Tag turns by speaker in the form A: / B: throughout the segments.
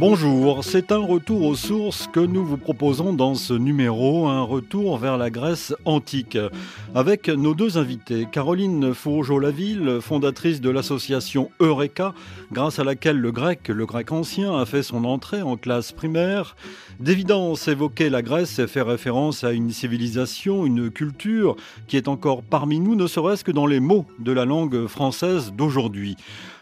A: Bonjour, c'est un retour aux sources que nous vous proposons dans ce numéro, un retour vers la Grèce antique, avec nos deux invités, Caroline Fourgeau-Laville, fondatrice de l'association Eureka, grâce à laquelle le grec, le grec ancien, a fait son entrée en classe primaire. D'évidence, évoquer la Grèce fait référence à une civilisation, une culture qui est encore parmi nous, ne serait-ce que dans les mots de la langue française d'aujourd'hui.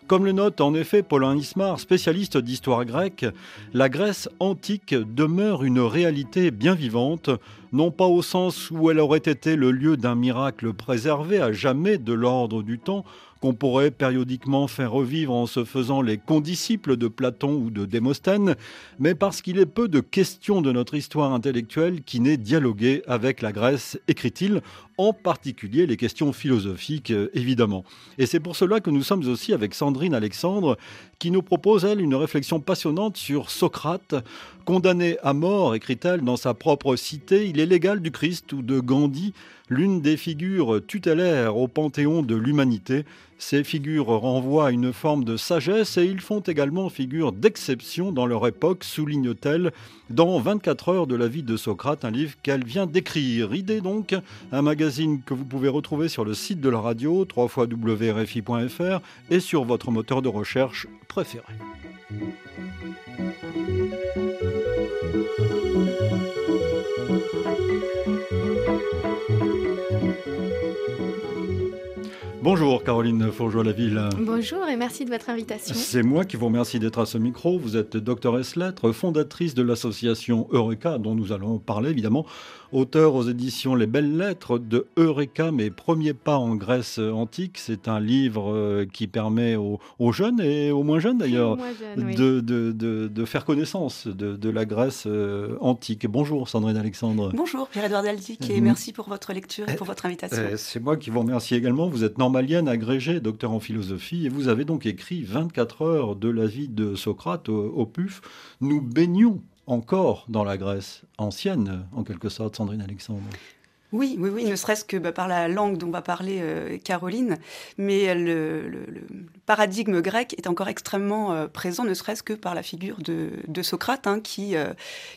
A: Comme le note en effet Paulin Ismar, spécialiste d'histoire grecque, la Grèce antique demeure une réalité bien vivante, non pas au sens où elle aurait été le lieu d'un miracle préservé à jamais de l'ordre du temps, qu'on pourrait périodiquement faire revivre en se faisant les condisciples de Platon ou de Démosthène, mais parce qu'il est peu de questions de notre histoire intellectuelle qui n'aient dialogué avec la Grèce, écrit-il, en particulier les questions philosophiques, euh, évidemment. Et c'est pour cela que nous sommes aussi avec Sandrine Alexandre, qui nous propose, elle, une réflexion passionnante sur Socrate. Condamné à mort, écrit-elle, dans sa propre cité, il est l'égal du Christ ou de Gandhi, l'une des figures tutélaires au panthéon de l'humanité. Ces figures renvoient à une forme de sagesse et ils font également figure d'exception dans leur époque, souligne-t-elle, dans 24 heures de la vie de Socrate, un livre qu'elle vient d'écrire. Idée donc, un magazine que vous pouvez retrouver sur le site de la radio, www.rfi.fr et sur votre moteur de recherche préféré. Bonjour Caroline Fourgeois-Laville.
B: Bonjour et merci de votre invitation.
A: C'est moi qui vous remercie d'être à ce micro. Vous êtes doctoresse lettres, fondatrice de l'association Eureka, dont nous allons parler évidemment auteur aux éditions Les Belles Lettres de Eureka, mes premiers pas en Grèce antique. C'est un livre euh, qui permet aux, jeunes et aux moins jeunes d'ailleurs de, de, faire connaissance de, la Grèce euh, antique. Bonjour Sandrine Alexandre.
C: Bonjour Pierre-Edouard Daldic et merci pour votre lecture et pour votre invitation.
A: C'est moi qui vous remercie également. Vous êtes normalienne agrégée, docteur en philosophie et vous avez donc écrit 24 heures de la vie de Socrate au, au PUF. Nous baignons encore dans la Grèce ancienne, en quelque sorte, Sandrine Alexandre.
C: Oui, oui, oui, ne serait-ce que bah, par la langue dont va parler euh, Caroline, mais le, paradigme grec est encore extrêmement euh, présent, ne serait-ce que par la figure de, Socrate, hein, qui, euh,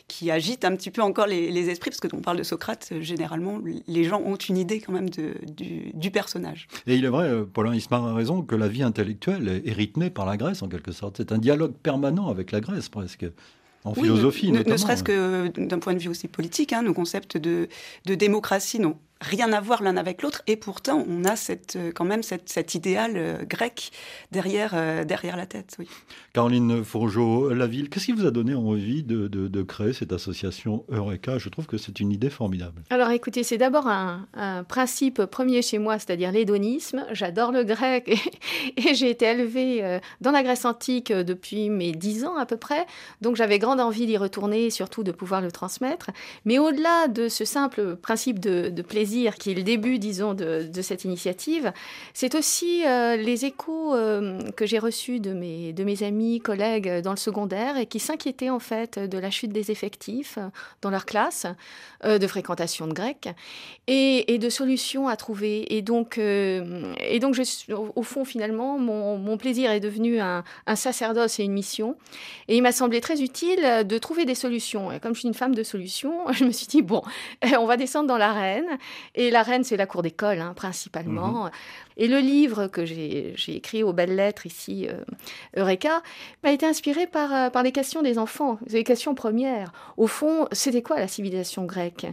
C: qui agite un petit peu encore les, esprits, parce que quand on parle de Socrate, généralement, les gens ont une idée quand même de, du, du, personnage.
A: Et il est vrai, Paulin Ismar a raison, que la vie intellectuelle est rythmée par la Grèce, en quelque sorte. C'est un dialogue permanent avec la Grèce, presque en philosophie.
C: Ne, ne serait-ce que d'un point de vue aussi politique, hein, nos concepts de, de démocratie n'ont rien à voir l'un avec l'autre, et pourtant on a cette, euh, quand même cette, cet idéal euh, grec derrière, euh, derrière la tête. Oui.
A: Caroline Fourgeau-Laville, qu'est-ce qui vous a donné envie de, de, créer cette association Eureka? Je trouve que c'est une idée formidable.
B: Alors écoutez, c'est d'abord un, principe premier chez moi, c'est-à-dire l'hédonisme. J'adore le grec et, j'ai été élevée dans la Grèce antique depuis mes dix ans à peu près, donc j'avais grande envie d'y retourner et surtout de pouvoir le transmettre. Mais au-delà de ce simple principe de, de plaisir, qui est le début, disons, de, cette initiative, c'est aussi euh, les échos euh, que j'ai reçus de mes, de mes amis, collègues dans le secondaire et qui s'inquiétaient en fait de la chute des effectifs dans leur classe, euh, de fréquentation de grec et, de solutions à trouver. Et donc, et donc au, fond, finalement, mon, plaisir est devenu un, un, sacerdoce et une mission. Et il m'a semblé très utile de trouver des solutions. Et comme je suis une femme de solutions, je me suis dit, bon, on va descendre dans l'arène et la reine, c'est la cour d'école, hein, principalement. Mhm. Et le livre que j'ai écrit aux belles lettres ici, euh, Eureka, m'a été inspiré par, euh, par les questions des enfants, les questions premières. Au fond, c'était quoi la civilisation grecque?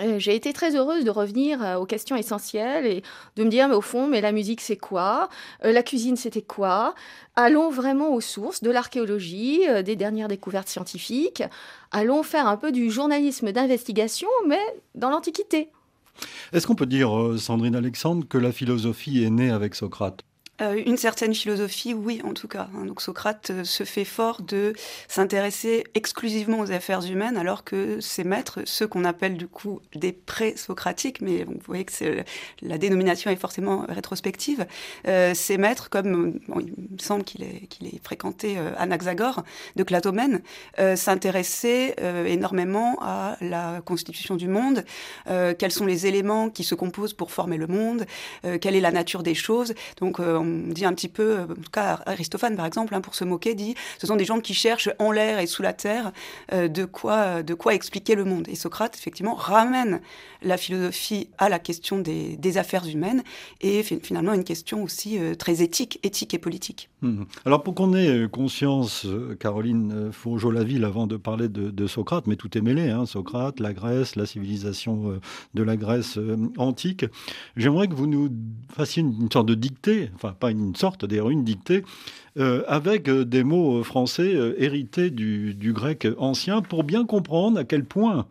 B: Euh, j'ai été très heureuse de revenir aux questions essentielles et de me dire, mais au fond, mais la musique c'est quoi? La cuisine c'était quoi? Allons vraiment aux sources de l'archéologie, des dernières découvertes scientifiques. Allons faire un peu du journalisme d'investigation, mais dans l'Antiquité.
A: Est-ce qu'on peut dire, euh, Sandrine Alexandre, que la philosophie est née avec Socrate?
C: Euh, une certaine philosophie, oui, en tout cas. Hein. Donc Socrate euh, se fait fort de s'intéresser exclusivement aux affaires humaines, alors que ses maîtres, ceux qu'on appelle du coup des pré-socratiques, mais vous voyez que la dénomination est forcément rétrospective, euh, maîtres, comme il me semble qu'il ait, ait fréquenté Anaxagore de Clatomène, s'intéressaient énormément à la constitution du monde, quels sont les éléments qui se composent pour former le monde, quelle est la nature des choses. Donc on dit un petit peu, en tout cas Aristophane par exemple, hein, pour se moquer, dit ce sont des gens qui cherchent en l'air et sous la terre de, quoi, de quoi expliquer le monde. Et Socrate, effectivement, ramène la philosophie à la question des, affaires humaines et finalement une question aussi très éthique, éthique et politique.
A: Mmh. Alors pour qu'on ait conscience, Caroline Fourgeau-Laville, avant de parler de, Socrate, mais tout est mêlé, hein, Socrate, la Grèce, la civilisation de la Grèce antique, j'aimerais que vous nous fassiez une, sorte de dictée, enfin pas une sorte, d'ailleurs une dictée, euh, avec euh, des mots français euh, hérités du, grec ancien pour bien comprendre à quel point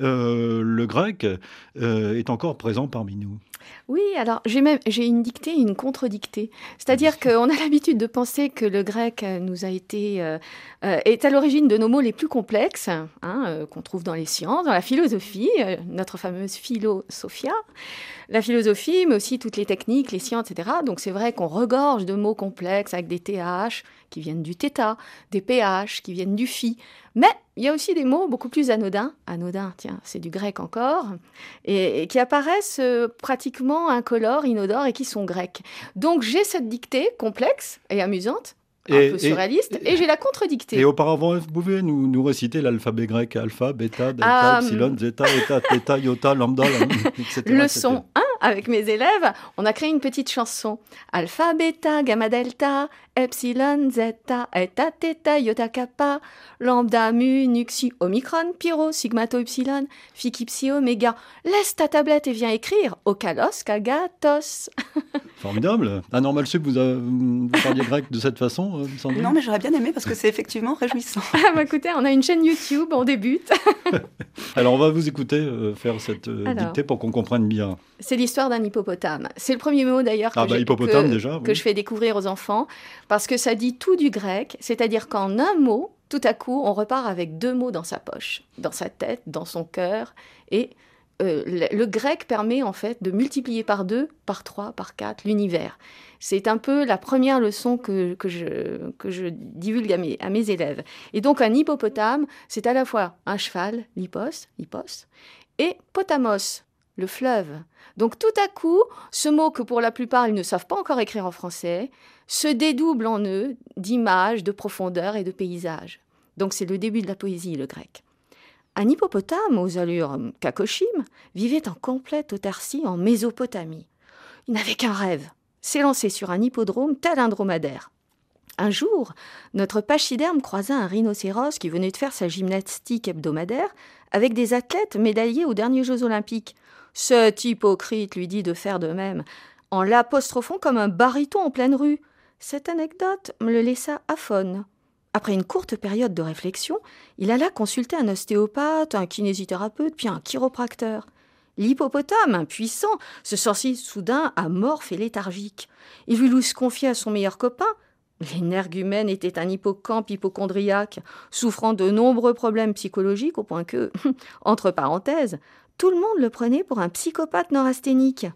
A: le grec est encore présent parmi nous.
B: Oui, alors j'ai même j'ai une dictée, une contre-dictée. C'est-à-dire qu'on a l'habitude de penser que le grec nous a été est à l'origine de nos mots les plus complexes, hein, qu'on trouve dans les sciences, dans la philosophie, notre fameuse philosophia la philosophie, mais aussi toutes les techniques, les sciences, etc. Donc c'est vrai qu'on regorge de mots complexes avec des TH qui viennent du θ, des PH qui viennent du phi. Mais il y a aussi des mots beaucoup plus anodins, anodins, tiens, c'est du grec encore, et, qui apparaissent euh, incolores, inodores et qui sont grecs. Donc j'ai cette dictée complexe et amusante un peu surréaliste, et, j'ai la contre-dictée.
A: Et auparavant, vous pouvez nous, nous réciter l'alphabet grec alpha, bêta, delta, ah, epsilon, zeta, eta, theta, iota, lambda, etc.
B: Leçon 1, avec mes élèves, on a créé une petite chanson. Alpha, bêta, gamma, delta, epsilon, zeta, eta, theta, iota, kappa, lambda, mu, nuxi, omicron, pyro, sigmato, epsilon, phi, psi, oméga. Laisse ta tablette et viens écrire. Okalos, kagatos.
A: Formidable. Ah normal que vous, vous parliez grec de cette façon, euh, Sandrine
C: Non, mais j'aurais bien aimé parce que c'est effectivement réjouissant.
B: ah bah écoutez, on a une chaîne YouTube, on débute.
A: Alors on va vous écouter euh, faire cette euh, dictée pour qu'on comprenne bien.
B: C'est l'histoire d'un hippopotame. C'est le premier mot d'ailleurs
A: ah,
B: que,
A: bah, déjà,
B: que je fais découvrir aux enfants parce que ça dit tout du grec, c'est-à-dire qu'en un mot, tout à coup, on repart avec deux mots dans sa poche, dans sa tête, dans son cœur et euh, le, grec permet en fait de multiplier par deux, par trois, par quatre l'univers. C'est un peu la première leçon que, je, que je divulgue à mes, à mes élèves. Et donc un hippopotame, c'est à la fois un cheval, l'hippos, hippos, et potamos, le fleuve. Donc tout à coup, ce mot que pour la plupart ils ne savent pas encore écrire en français, se dédouble en eux d'images, de profondeur et de paysages. Donc c'est le début de la poésie, le grec. Un hippopotame aux allures kakoshim vivait en complète autarcie en Mésopotamie. Il n'avait qu'un rêve, s'élancer sur un hippodrome tel un dromadaire. Un jour, notre pachyderme croisa un rhinocéros qui venait de faire sa gymnastique hebdomadaire avec des athlètes médaillés aux derniers Jeux olympiques. Cet hypocrite lui dit de faire de même, en l'apostrophant comme un baryton en pleine rue. Cette anecdote me le laissa aphone. Après une courte période de réflexion, il alla consulter un ostéopathe, un kinésithérapeute, puis un chiropracteur. L'hippopotame, impuissant, se sentit soudain amorphe et léthargique. Il voulut se confier à son meilleur copain. L'énergumène était un hippocampe hypochondriaque, souffrant de nombreux problèmes psychologiques, au point que, entre parenthèses, tout le monde le prenait pour un psychopathe neurasthénique.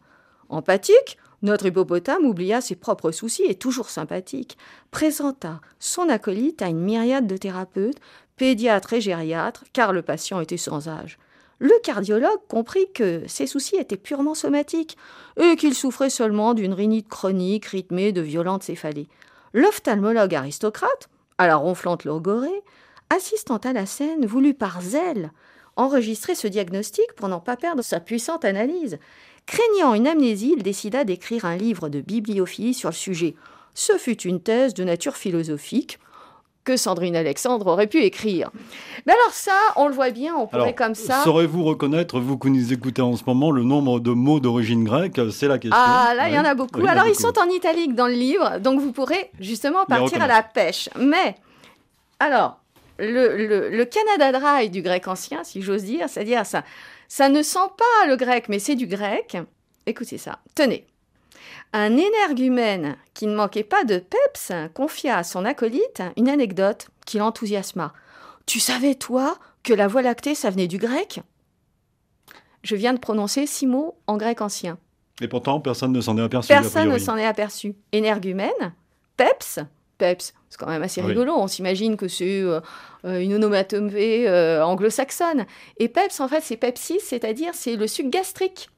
B: Empathique, notre hippopotame oublia ses propres soucis et toujours sympathique, présenta son acolyte à une myriade de thérapeutes, pédiatres et gériatres, car le patient était sans âge. Le cardiologue comprit que ses soucis étaient purement somatiques et qu'il souffrait seulement d'une rhinite chronique rythmée de violentes céphalées. L'ophtalmologue aristocrate, à la ronflante logorée, assistant à la scène, voulut par zèle enregistrer ce diagnostic pour n'en pas perdre sa puissante analyse. Craignant une amnésie, il décida d'écrire un livre de bibliophilie sur le sujet. Ce fut une thèse de nature philosophique que Sandrine Alexandre aurait pu écrire. Mais alors ça, on le voit bien, on pourrait comme ça...
A: Saurez-vous reconnaître, vous qui nous écoutez en ce moment, le nombre de mots d'origine grecque C'est la question.
B: Ah là, il y en a beaucoup. alors ils sont en italique dans le livre, donc vous pourrez justement partir à la pêche. Mais, alors, le, le Canada Dry du grec ancien, si j'ose dire, c'est-à-dire ça, ça ne sent pas le grec, mais c'est du grec. Écoutez ça. Tenez. Un énergumène qui ne manquait pas de peps confia à son acolyte une anecdote qui l'enthousiasma. Tu savais, toi, que la voie lactée, ça venait du grec? Je viens de prononcer six mots en grec ancien.
A: Et pourtant, personne ne s'en est aperçu.
B: Personne ne s'en est aperçu. Énergumène, peps, peps, c'est quand même assez rigolo. On s'imagine que c'est euh, euh, une onomatopée euh, anglo-saxonne. Et peps, en fait, c'est pepsis, c'est-à-dire c'est le suc gastrique.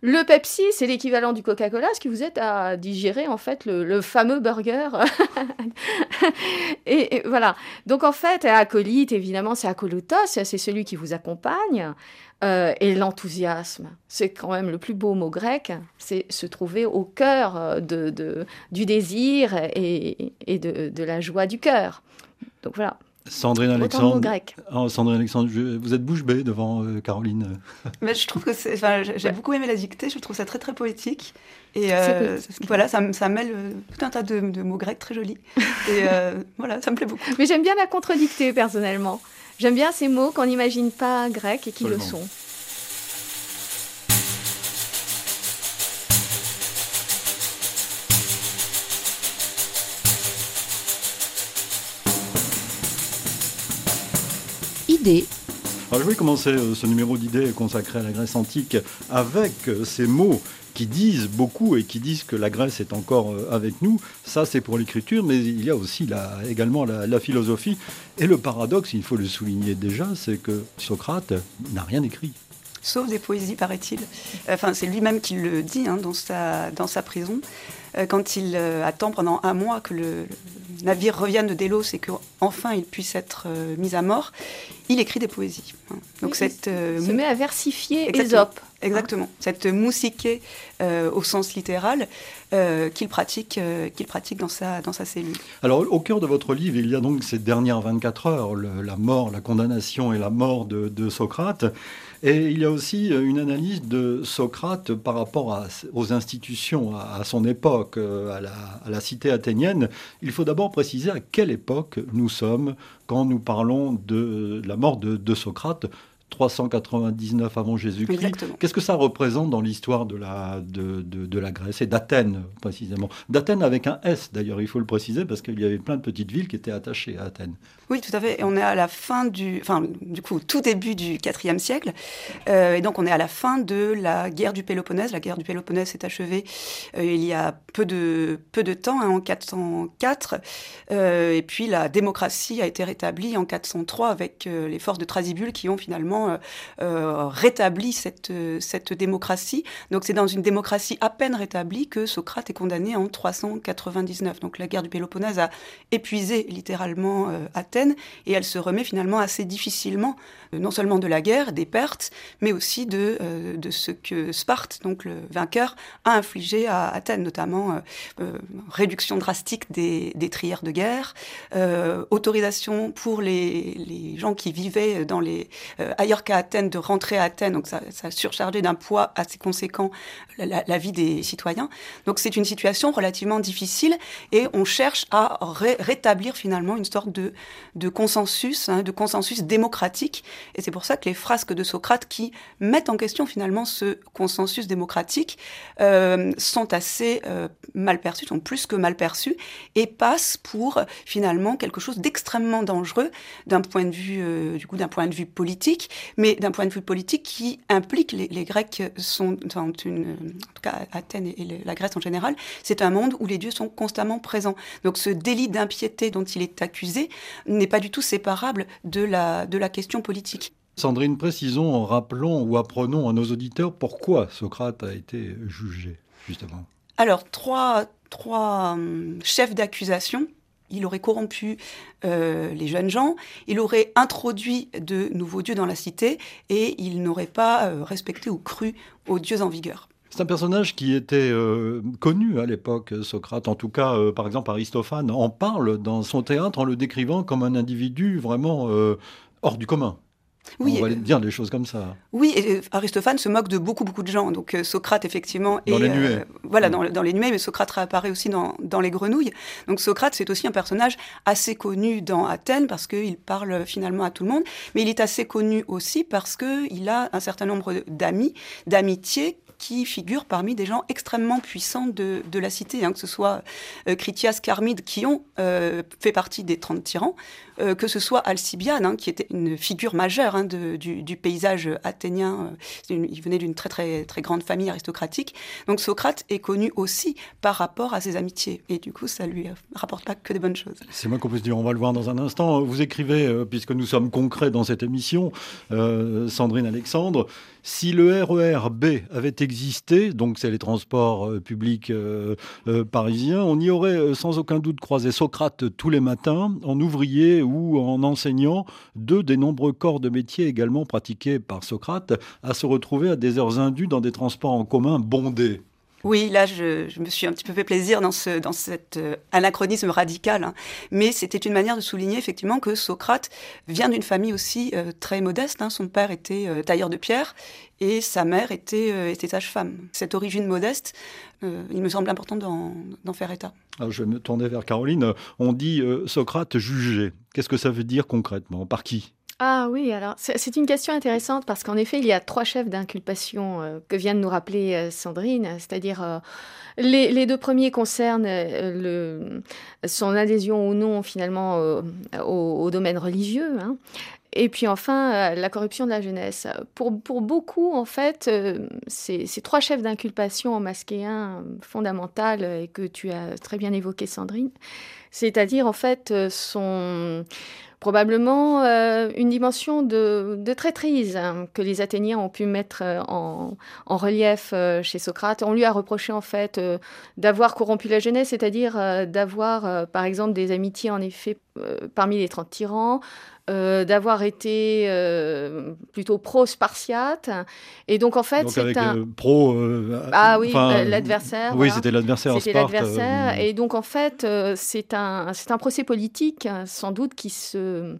B: Le Pepsi, c'est l'équivalent du Coca-Cola, ce qui vous aide à digérer en fait le, fameux burger. et, voilà. Donc en fait, acolyte, évidemment, c'est acolutos, c'est celui qui vous accompagne. Euh, et l'enthousiasme, c'est quand même le plus beau mot grec, c'est se trouver au cœur euh, de, du désir et, de, de la joie du cœur. Donc voilà.
A: Sandrine Alexandre, oh, Sandrine Alexandre, vous êtes bouche bée devant euh, Caroline.
C: Mais je trouve que c'est, j'ai beaucoup aimé la dictée. Je trouve ça très très poétique. Et euh, voilà, ça, ça, mêle euh, tout un tas de, mots grecs très jolis. Et voilà, ça me plaît beaucoup.
B: Mais j'aime bien la contre-dictée personnellement. J'aime bien ces mots qu'on n'imagine pas grecs et qui le sont.
A: Alors, je vais commencer euh, ce numéro d'idées consacré à la Grèce antique avec euh, ces mots qui disent beaucoup et qui disent que la Grèce est encore euh, avec nous. Ça, c'est pour l'écriture, mais il y a aussi également la, philosophie. Et le paradoxe, il faut le souligner déjà, c'est que Socrate n'a rien écrit.
C: Sauf des poésies, paraît-il. Enfin, c'est lui-même qui le dit hein, dans sa prison. Euh, quand il euh, attend pendant un mois que le, navire revienne de Délos et qu'enfin il puisse être euh, mis à mort, il écrit des poésies. Hein.
B: Donc cette, se met à versifier Ésope.
C: Exactement. Cette moussiquée au sens littéral qu'il pratique, qu'il pratique dans, sa, dans sa cellule.
A: Alors au cœur de votre livre, il y a donc ces dernières 24 heures, la mort, la condamnation et la mort de Socrate. Et il y a aussi euh, une analyse de Socrate par rapport aux institutions, à, son époque, euh, à la, cité athénienne. Il faut d'abord préciser à quelle époque nous sommes quand nous parlons de la mort de Socrate. 399 avant Jésus-Christ. Qu'est-ce que ça représente dans l'histoire de la, de, de, la Grèce et d'Athènes précisément? D'Athènes avec un S d'ailleurs, il faut le préciser, parce qu'il y avait plein de petites villes qui étaient attachées à Athènes.
C: Oui, tout à fait. Et on est à la fin du, enfin, du coup, tout début du IVe siècle. Euh, et donc on est à la fin de la guerre du Péloponnèse. La guerre du Péloponnèse s'est achevée euh, il y a peu de, peu de temps, hein, en 404. Euh, et puis la démocratie a été rétablie en 403 avec les forces de Thrasybule qui ont finalement euh, euh, rétabli cette, cette démocratie. Donc c'est dans une démocratie à peine rétablie que Socrate est condamné en 399. Donc la guerre du Péloponnèse a épuisé littéralement euh, Athènes et elle se remet finalement assez difficilement, non seulement de la guerre, des pertes, mais aussi de, de ce que Sparte, donc le vainqueur, a infligé à Athènes, notamment réduction drastique des, des trières de guerre, autorisation pour les, les gens qui vivaient dans les ailleurs qu'à Athènes, de rentrer à Athènes. Donc ça, ça a surchargé d'un poids assez conséquent la, vie des citoyens. Donc c'est une situation relativement difficile et on cherche à rétablir finalement une sorte de, consensus, hein, de consensus démocratique. Et c'est pour ça que les frasques de Socrate qui mettent en question finalement ce consensus démocratique euh, sont assez euh, mal perçus, sont plus que mal perçus et passent pour finalement quelque chose d'extrêmement dangereux d'un point de vue, euh, du coup, d'un point de vue politique mais d'un point de vue politique qui implique les, Grecs sont dans une, en tout cas Athènes et, la Grèce en général, c'est un monde où les dieux sont constamment présents. Donc ce délit d'impiété dont il est accusé n'est pas du tout séparable de la, de la question politique.
A: Sandrine, précisons, rappelons ou apprenons à nos auditeurs pourquoi Socrate a été jugé, justement.
C: Alors, trois, trois hum, chefs d'accusation il aurait corrompu euh, les jeunes gens, il aurait introduit de nouveaux dieux dans la cité et il n'aurait pas euh, respecté ou cru aux dieux en vigueur.
A: C'est un personnage qui était euh, connu à l'époque, Socrate. En tout cas, par exemple, Aristophane en parle dans son théâtre en le décrivant comme un individu vraiment hors du commun. Oui, on va dire des choses comme ça.
C: Oui, et Aristophane se moque de beaucoup, beaucoup de gens. Donc euh, Socrate, effectivement.
A: Dans les nuées. Euh,
C: voilà, mm. dans, les nuées, mais Socrate réapparaît aussi dans, dans les grenouilles. Donc Socrate, c'est aussi un personnage assez connu dans Athènes parce qu'il parle finalement à tout le monde. Mais il est assez connu aussi parce qu'il a un certain nombre d'amis, d'amitiés qui figurent parmi des gens extrêmement puissants de, la cité, hein, que ce soit euh, Critias, Carmide, qui ont euh, fait partie des 30 tyrans, euh, que ce soit Alcibiade, hein, qui était une figure majeure hein, du, paysage athénien. Il venait d'une très, très, très grande famille aristocratique. Donc Socrate est connu aussi par rapport à ses amitiés. Et du coup, ça lui rapporte pas que des bonnes choses.
A: C'est moi qu'on peut se dire. On va le voir dans un instant. Vous écrivez, puisque nous sommes concrets dans cette émission, Sandrine Alexandre, si le RER B avait existé, donc c'est les transports euh, publics euh, parisiens, on y aurait sans aucun doute croisé Socrate tous les matins, en ouvrier ou en enseignant, deux des nombreux corps de métier également pratiqués par Socrate, à se retrouver à des heures indues dans des transports en commun bondés.
C: Oui, là, je, me suis un petit peu fait plaisir dans, ce, dans cet euh, anachronisme radical. Hein. Mais c'était une manière de souligner effectivement que Socrate vient d'une famille aussi euh, très modeste. Hein. Son père était euh, tailleur de pierre et sa mère était, était sage-femme. Cette origine modeste, il me semble important d'en faire état.
A: Je vais me tourner vers Caroline. On dit Socrate jugé. Qu'est-ce que ça veut dire concrètement? Par qui?
B: Ah oui, alors c'est une question intéressante parce qu'en effet, il y a trois chefs d'inculpation euh, que vient de nous rappeler euh, Sandrine, c'est-à-dire euh, les, deux premiers concernent le, son adhésion ou non finalement au, domaine religieux. Hein. Et puis enfin, la corruption de la jeunesse. Pour, pour beaucoup, en fait, ces, ces, trois chefs d'inculpation en masqué un fondamental et que tu as très bien évoqué, Sandrine, c'est-à-dire en fait son probablement euh, une dimension de, traîtrise hein, que les Athéniens ont pu mettre euh, en, relief euh, chez Socrate. On lui a reproché en fait d'avoir corrompu la jeunesse, c'est-à-dire d'avoir par exemple des amitiés en effet parmi les 30 tyrans, euh, d'avoir été euh, plutôt pro-spartiate. Et donc, en fait,
A: c'est un. Euh, pro.
B: ah oui, l'adversaire.
A: Oui, c'était l'adversaire.
B: C'était l'adversaire. Et donc, en fait, c'est un, un procès politique, sans doute, qui se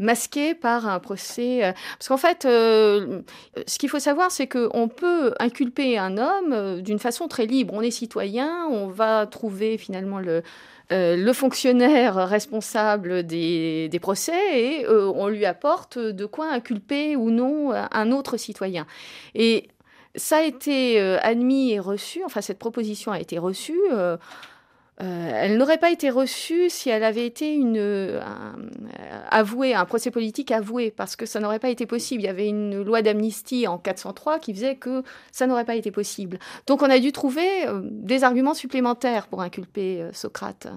B: masqué par un procès. Parce qu'en fait, ce qu'il faut savoir, c'est qu'on peut inculper un homme d'une façon très libre. On est citoyen, on va trouver finalement le, euh, le fonctionnaire responsable des, procès et euh, on lui apporte de quoi inculper ou non un autre citoyen. Et ça a été euh, admis et reçu, enfin cette proposition a été reçue euh, elle n'aurait pas été reçue si elle avait été une, un, avouée, un procès politique avoué, parce que ça n'aurait pas été possible. Il y avait une loi d'amnistie en 403 qui faisait que ça n'aurait pas été possible. Donc on a dû trouver euh, des arguments supplémentaires pour inculper euh, Socrate.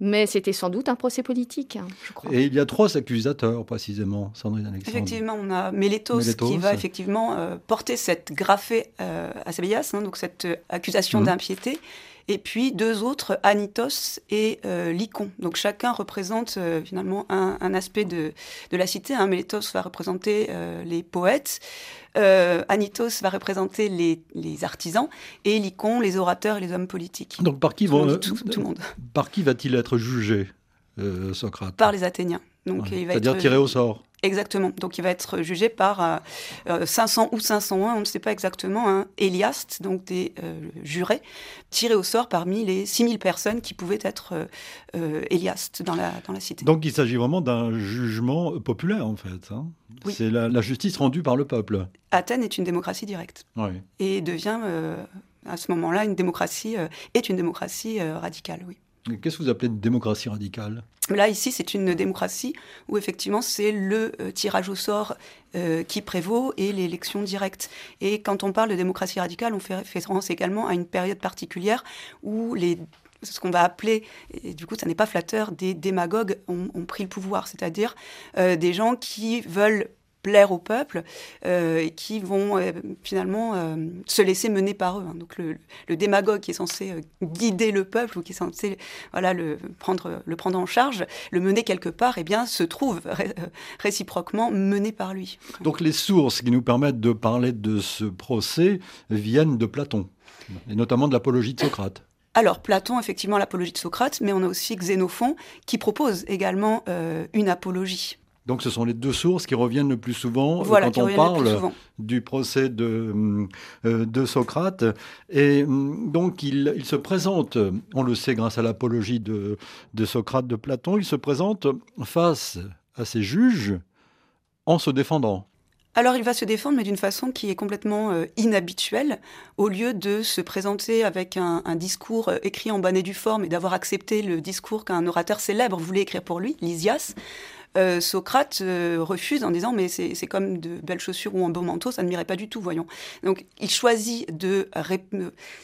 B: Mais c'était sans doute un procès politique, hein, je crois.
A: Et il y a trois accusateurs, précisément, Sandrine Alexandre.
C: Effectivement, on a Mélétos, qui va effectivement porter cette graphée à Sabéas, hein, donc cette accusation mmh. d'impiété et puis deux autres, Anitos et euh, Lycon. Donc chacun représente euh, finalement un, aspect de, de, la cité. Hein. Mélétos va représenter euh, les poètes, Anitos va représenter les, les, artisans et Lycon les orateurs et les hommes politiques.
A: Donc par qui, vont, tout, le monde. Par qui va-t-il être jugé, Socrate?
C: Par les Athéniens.
A: C'est-à-dire tiré au sort.
C: Exactement. Donc il va être jugé par 500 euh, euh, ou 501, on ne sait pas exactement, un Héliaste, donc des euh, jurés, tirés au sort parmi les 6000 personnes qui pouvaient être Héliastes dans la, dans la cité.
A: Donc il s'agit vraiment d'un jugement populaire en fait. Hein. C'est la, justice rendue par le peuple.
C: Athènes est une démocratie directe. Et devient à ce moment-là une démocratie, est une démocratie radicale, oui.
A: Qu'est-ce que vous appelez une démocratie radicale?
C: Là, ici, c'est une démocratie où effectivement, c'est le euh, tirage au sort euh, qui prévaut et l'élection directe. Et quand on parle de démocratie radicale, on fait référence également à une période particulière où les ce qu'on va appeler, et du coup ça n'est pas flatteur, des démagogues ont, pris le pouvoir, c'est-à-dire euh, des gens qui veulent plaire au peuple euh, et qui vont euh, finalement euh, se laisser mener par eux. Hein. Donc le, démagogue qui est censé guider le peuple ou qui est censé voilà, le, prendre, le prendre en charge, le mener quelque part, et eh bien, se trouve réciproquement mené par lui.
A: Donc les sources qui nous permettent de parler de ce procès viennent de Platon, et notamment de l'apologie de Socrate.
C: Alors, Platon, effectivement, l'apologie de Socrate, mais on a aussi Xénophon qui propose également une apologie.
A: Donc ce sont les deux sources qui reviennent le plus souvent euh, quand on parle du procès de, euh, de Socrate. Et mm, donc il, il, se présente, on le sait grâce à l'apologie de, de Socrate de Platon, il se présente face à ses juges en se défendant.
C: Alors il va se défendre, mais d'une façon qui est complètement euh, inhabituelle. Au lieu de se présenter avec un, un discours écrit en bonnet du forme et d'avoir accepté le discours qu'un orateur célèbre voulait écrire pour lui, Lysias, Socrate refuse en disant mais c'est comme de belles chaussures ou un beau manteau, ça ne m'irait pas du tout, voyons. Donc il choisit de,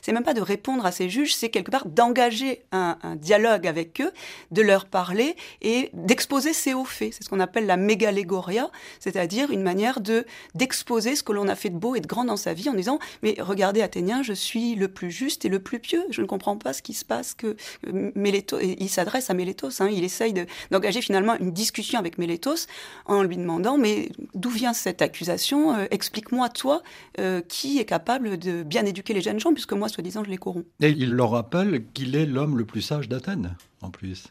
C: c'est même pas de répondre à ses juges, c'est quelque part d'engager un, dialogue avec eux, de leur parler et d'exposer ses hauts faits. C'est ce qu'on appelle la mégalégoria, c'est-à-dire une manière de d'exposer ce que l'on a fait de beau et de grand dans sa vie en disant mais regardez Athénien, je suis le plus juste et le plus pieux. Je ne comprends pas ce qui se passe que il s'adresse à Mélétos, hein, il essaye d'engager finalement une discussion avec Mélétos en lui demandant mais d'où vient cette accusation euh, Explique-moi toi euh, qui est capable de bien éduquer les jeunes gens puisque moi soi-disant je les corromps.
A: Et il leur rappelle qu'il est l'homme le plus sage d'Athènes en plus.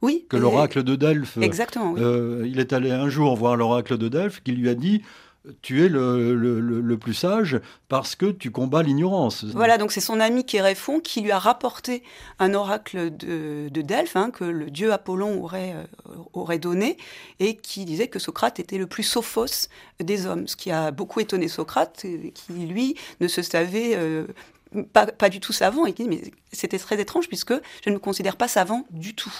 C: Oui.
A: Que l'oracle de Delphes.
C: Exactement.
A: Euh, il est allé un jour voir l'oracle de Delphes qui lui a dit tu es le, plus sage parce que tu combats l'ignorance.
C: Voilà, donc c'est son ami Kéréphon qui lui a rapporté un oracle de, Delphes hein, que le dieu Apollon aurait, euh, aurait donné et qui disait que Socrate était le plus sophos des hommes, ce qui a beaucoup étonné Socrate, qui lui ne se savait euh, pas, pas, du tout savant et qui dit mais c'était très étrange puisque je ne me considère pas savant du tout.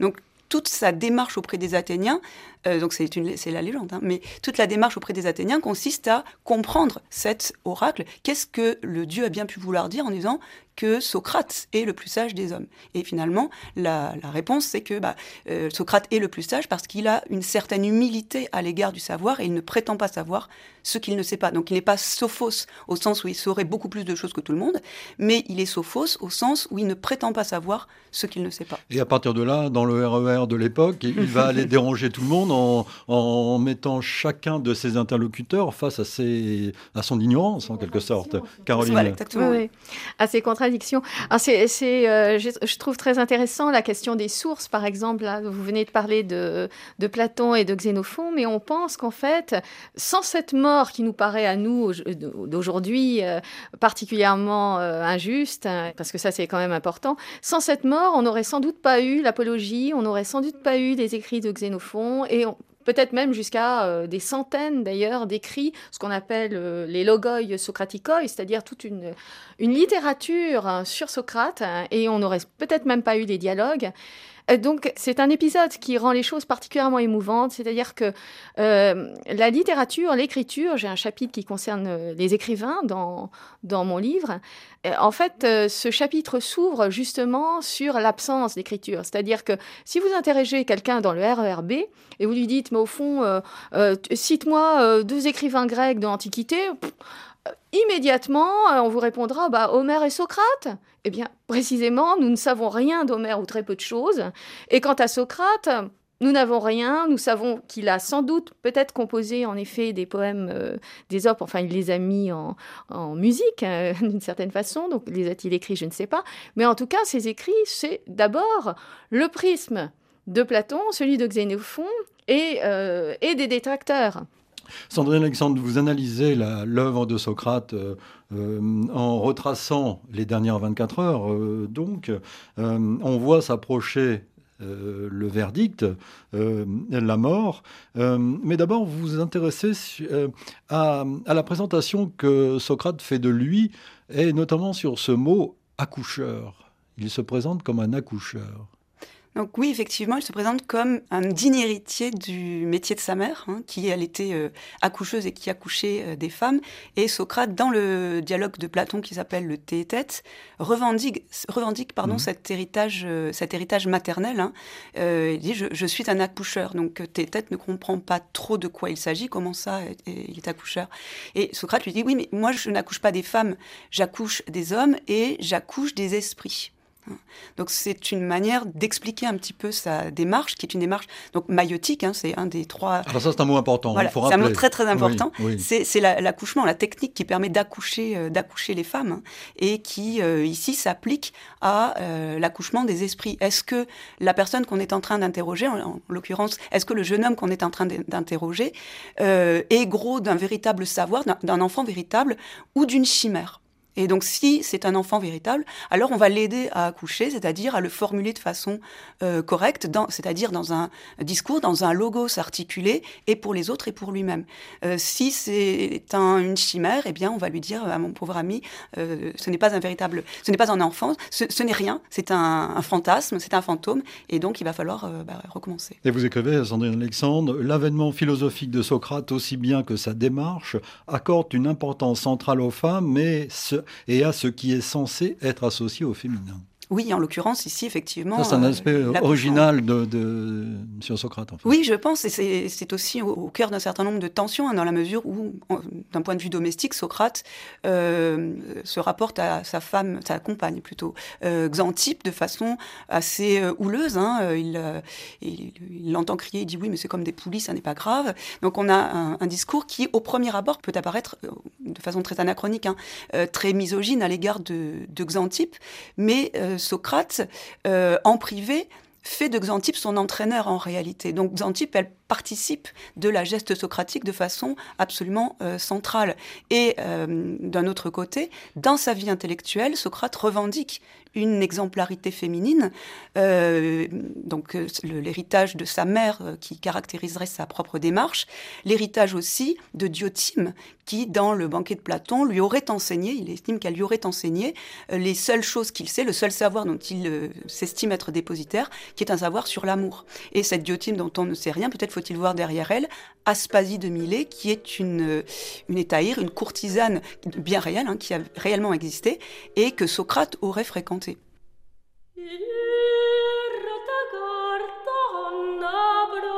C: Donc toute sa démarche auprès des Athéniens, euh, donc c'est la légende, hein, mais toute la démarche auprès des Athéniens consiste à comprendre cet oracle. Qu'est-ce que le dieu a bien pu vouloir dire en disant que Socrate est le plus sage des hommes Et finalement, la, réponse, c'est que bah, euh, Socrate est le plus sage parce qu'il a une certaine humilité à l'égard du savoir et il ne prétend pas savoir ce qu'il ne sait pas. Donc il n'est pas sophos au sens où il saurait beaucoup plus de choses que tout le monde, mais il est sophos au sens où il ne prétend pas savoir ce qu'il ne sait pas.
A: Et à partir de là, dans le RER e de l'époque, il va aller déranger tout le monde en, mettant chacun de ses interlocuteurs face à, ses, à son ignorance, en quelque sorte. Caroline.
B: exactement. Oui, À ses contradictions. c'est, euh, je, trouve très intéressant la question des sources, par exemple. Vous venez de parler de, de Platon et de Xénophon, mais on pense qu'en fait, sans cette mort qui nous paraît à nous d'aujourd'hui euh, particulièrement euh, injuste, hein, parce que ça c'est quand même important, sans cette mort, on n'aurait sans doute pas eu l'apologie, on n'aurait sans doute pas eu les écrits de Xénophon, et peut-être même jusqu'à euh, des centaines d'ailleurs d'écrits, ce qu'on appelle euh, les logoi socraticoi, c'est-à-dire toute une, littérature hein, sur Socrate, hein, et on n'aurait peut-être même pas eu les dialogues. Euh, donc c'est un épisode qui rend les choses particulièrement émouvantes, c'est-à-dire que euh, la littérature, l'écriture, j'ai un chapitre qui concerne euh, les écrivains dans, dans mon livre, en fait ce chapitre s'ouvre justement sur l'absence d'écriture, c'est-à-dire que si vous interrogez quelqu'un dans le RERB et vous lui dites mais au fond cite-moi deux écrivains grecs de l'Antiquité, immédiatement, on vous répondra bah, Homère et Socrate. Eh bien, précisément, nous ne savons rien d'Homère ou très peu de choses. Et quant à Socrate, nous n'avons rien. Nous savons qu'il a sans doute peut-être composé en effet des poèmes euh, des opes. Enfin, il les a mis en, musique euh, d'une certaine façon. Donc, les a-t-il écrits Je ne sais pas. Mais en tout cas, ces écrits, c'est d'abord le prisme de Platon, celui de Xénophon et, et des détracteurs.
A: Sandrine Alexandre, vous analysez l'œuvre de Socrate euh, euh, en retraçant les dernières 24 heures. Euh, donc, on voit s'approcher le verdict, la mort. mais d'abord, vous vous intéressez à, à, la présentation que Socrate fait de lui, et notamment sur ce mot accoucheur. Il se présente comme un accoucheur.
C: Donc oui, effectivement, il se présente comme un digne héritier du métier de sa mère, hein, qui elle était euh, accoucheuse et qui accouchait euh, des femmes. Et Socrate, dans le dialogue de Platon qui s'appelle le Théétète, revendique, revendique pardon, mmh. cet, héritage, euh, cet héritage maternel. Hein. il dit je, suis un accoucheur. Donc Théétète ne comprend pas trop de quoi il s'agit, comment ça il est accoucheur. Et Socrate lui dit oui, mais moi je n'accouche pas des femmes, j'accouche des hommes et j'accouche des esprits. Donc c'est une manière d'expliquer un petit peu sa démarche, qui est une démarche donc maïotique. Hein, c'est un des trois.
A: Alors ça c'est un mot important.
C: c'est un mot très très important. C'est l'accouchement, la, technique qui permet d'accoucher euh, d'accoucher les femmes hein, et qui euh, ici s'applique à euh, l'accouchement des esprits. Est-ce que la personne qu'on est en train d'interroger, en, l'occurrence, est-ce que le jeune homme qu'on est en train d'interroger est gros d'un véritable savoir, d'un enfant véritable ou d'une chimère? Et donc, si c'est un enfant véritable, alors on va l'aider à accoucher, c'est-à-dire à le formuler de façon euh, correcte, c'est-à-dire dans un discours, dans un logos articulé, et pour les autres et pour lui-même. Euh, si c'est une chimère, eh bien, on va lui dire à mon pauvre ami, euh, ce n'est pas un véritable, ce n'est pas un enfant, ce, n'est rien, c'est un, fantasme, c'est un fantôme, et donc il va falloir bah, recommencer.
A: Et vous écrivez, Sandrine Alexandre, l'avènement philosophique de Socrate, aussi bien que sa démarche, accorde une importance centrale aux femmes, mais ce, et à ce qui est censé être associé au féminin.
C: Oui, en l'occurrence, ici, effectivement.
A: c'est un euh, aspect original de, de, M. Socrate, en fait.
C: Oui, je pense, et c'est aussi au, cœur d'un certain nombre de tensions, hein, dans la mesure où, d'un point de vue domestique, Socrate euh, se rapporte à sa femme, sa compagne plutôt, euh, Xantippe, de façon assez houleuse. Hein, il, il, l'entend crier, il dit oui, mais c'est comme des poulies, ça n'est pas grave. Donc on a un, discours qui, au premier abord, peut apparaître de façon très anachronique, hein, très misogyne à l'égard de, de Xantippe, mais Socrate, euh, en privé, fait de Xantippe son entraîneur en réalité. Donc Xantippe, elle participe de la geste socratique de façon absolument euh, centrale. Et euh, d'un autre côté, dans sa vie intellectuelle, Socrate revendique une exemplarité féminine, euh, donc l'héritage de sa mère qui caractériserait sa propre démarche, l'héritage aussi de Diotime qui, dans le banquet de Platon, lui aurait enseigné, il estime qu'elle lui aurait enseigné les seules choses qu'il sait, le seul savoir dont il s'estime être dépositaire, qui est un savoir sur l'amour. Et cette Diotime dont on ne sait rien, peut-être faut-il voir derrière elle Aspasie de Milet, qui est une, une étaïre, une courtisane bien réelle, hein, qui a réellement existé, et que Socrate aurait Irtakartan abro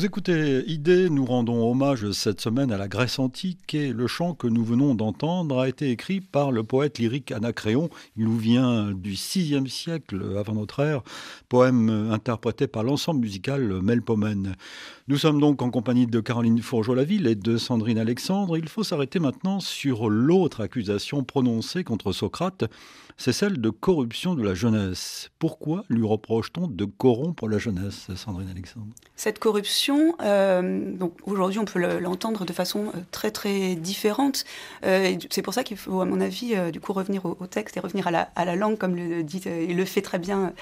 A: Vous écoutez Idée, nous rendons hommage cette semaine à la Grèce antique et le chant que nous venons d'entendre a été écrit par le poète lyrique Anacréon. Il nous vient du VIe siècle avant notre ère, poème interprété par l'ensemble musical Melpomène. Nous sommes donc en compagnie de Caroline Fourgeau-Laville et de Sandrine Alexandre. Il faut s'arrêter maintenant sur l'autre accusation prononcée contre Socrate, c'est celle de corruption de la jeunesse. Pourquoi lui reproche-t-on de corrompre la jeunesse, Sandrine Alexandre?
C: Cette corruption, euh, aujourd'hui on peut l'entendre de façon euh, très très différente. Euh, c'est pour ça qu'il faut, à mon avis, du coup revenir au, texte et revenir à la, à la, langue, comme le dit et le fait très bien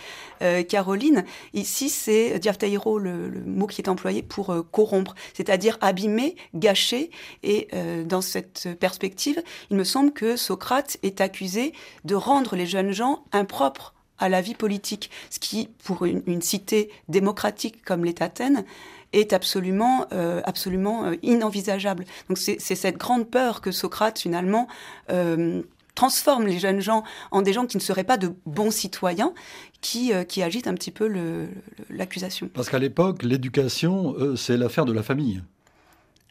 C: Caroline. Ici, c'est diaptaïro, le, le, mot qui est employé pour corrompre, c'est-à-dire abîmer, gâcher. Et dans cette perspective, il me semble que Socrate est accusé de rendre les jeunes gens impropres à la vie politique, ce qui, pour une, cité démocratique comme l'est Athènes, est absolument, euh, absolument euh, inenvisageable. Donc c'est cette grande peur que Socrate, finalement, euh, transforme les jeunes gens en des gens qui ne seraient pas de bons citoyens, qui, qui agitent un petit peu l'accusation.
A: Parce qu'à l'époque, l'éducation, c'est l'affaire de la famille.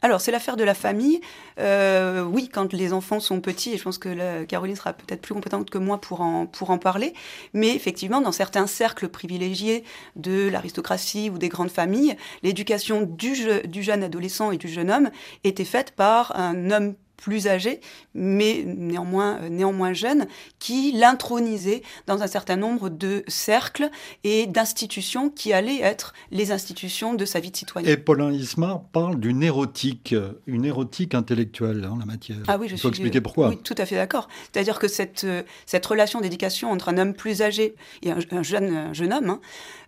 C: Alors, c'est l'affaire de la famille. Euh, oui, quand les enfants sont petits, et je pense que Caroline sera peut-être plus compétente que moi pour en, pour en parler, mais effectivement, dans certains cercles privilégiés de l'aristocratie ou des grandes familles, l'éducation du, du jeune adolescent et du jeune homme était faite par un homme plus âgé, mais néanmoins, euh, néanmoins jeune, qui l'intronisait dans un certain nombre de cercles et d'institutions qui allaient être les institutions de sa vie de citoyen.
A: Et Paulin Ismar parle d'une érotique, une érotique intellectuelle en la matière.
C: Ah oui, je
A: Il
C: faut
A: expliquer pourquoi.
C: Oui, tout à fait d'accord. C'est-à-dire que cette, euh, cette relation d'éducation entre un homme plus âgé et un, jeune, jeune homme hein,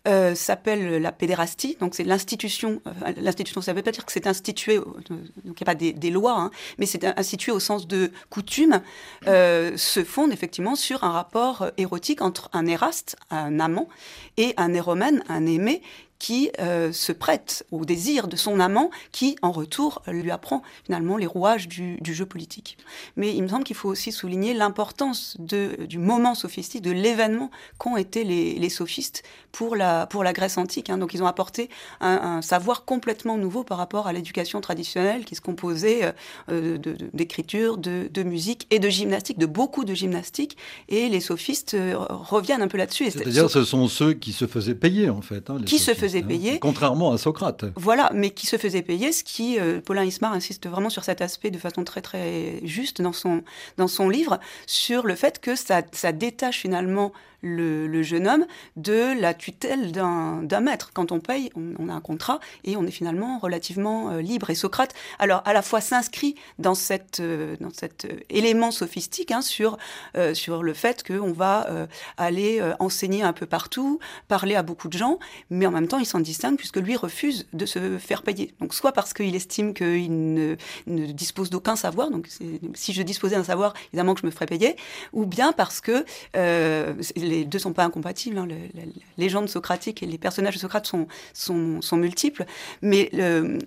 C: euh, s'appelle la pédérastie. Donc c'est l'institution. l'institution, ça ne veut pas dire que c'est institué, donc il n'y a pas des, lois, hein, mais c'est institué au sens de coutume, euh, se fonde effectivement sur un rapport érotique entre un éraste, un amant, et un éromène, un aimé, qui euh, se prête au désir de son amant, qui en retour lui apprend finalement les rouages du, jeu politique. Mais il me semble qu'il faut aussi souligner l'importance du moment sophistique, de l'événement qu'ont été les, sophistes pour la, pour la Grèce antique. Hein. Donc ils ont apporté un, savoir complètement nouveau par rapport à l'éducation traditionnelle qui se composait euh, d'écriture, de, de, musique et de gymnastique, de beaucoup de gymnastique. Et les sophistes euh, reviennent un peu là-dessus.
A: C'est-à-dire ce sont ceux qui se faisaient payer en fait.
C: Hein, qui se faisaient Hein, payer.
A: Contrairement à Socrate.
C: Voilà, mais qui se faisait payer, ce qui, euh, Paulin Ismar insiste vraiment sur cet aspect de façon très très juste dans son, dans son livre, sur le fait que ça, ça détache finalement le, jeune homme de la tutelle d'un maître. Quand on paye, on, a un contrat et on est finalement relativement euh, libre. Et Socrate, alors à la fois s'inscrit dans, euh, dans cet euh, élément sophistique hein, sur, sur le fait qu'on va aller enseigner un peu partout, parler à beaucoup de gens, mais en même temps il s'en distingue puisque lui refuse de se faire payer. Donc soit parce qu'il estime qu'il ne, dispose d'aucun savoir, donc si je disposais d'un savoir, évidemment que je me ferais payer, ou bien parce que les deux sont pas incompatibles. Hein. les légendes socratiques et les personnages de Socrate sont, sont, multiples, mais